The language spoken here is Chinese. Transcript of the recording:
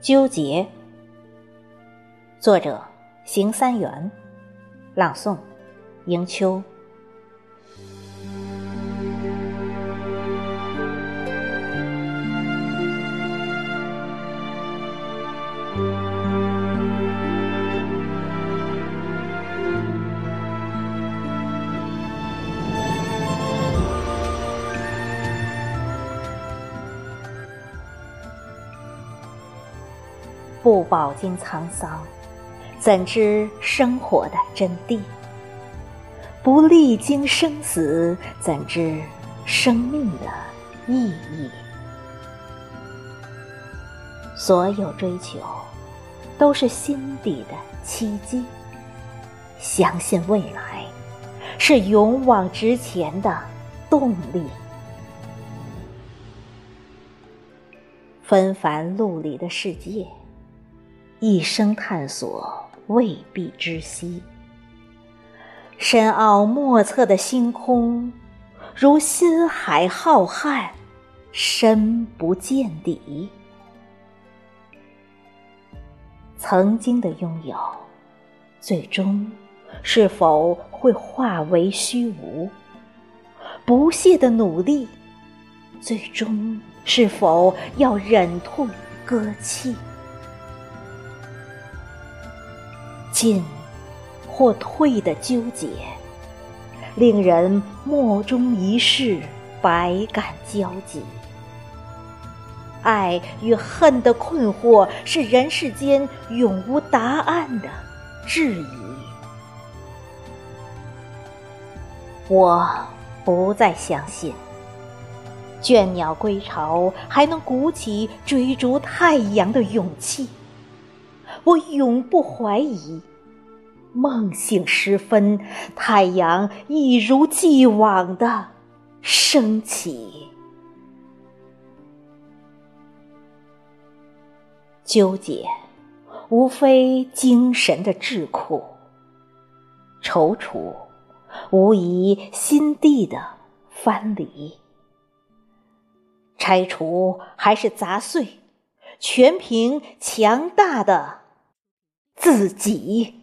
纠结。作者：邢三元，朗诵：迎秋。不饱经沧桑，怎知生活的真谛？不历经生死，怎知生命的意义？所有追求，都是心底的契机。相信未来，是勇往直前的动力。纷繁陆离的世界。一生探索未必知悉，深奥莫测的星空，如心海浩瀚，深不见底。曾经的拥有，最终是否会化为虚无？不懈的努力，最终是否要忍痛割弃？进或退的纠结，令人莫衷一是，百感交集。爱与恨的困惑，是人世间永无答案的质疑。我不再相信，倦鸟归巢还能鼓起追逐太阳的勇气。我永不怀疑，梦醒时分，太阳一如既往的升起。纠结，无非精神的桎梏；踌躇，无疑心地的藩篱。拆除还是砸碎，全凭强大的。自己。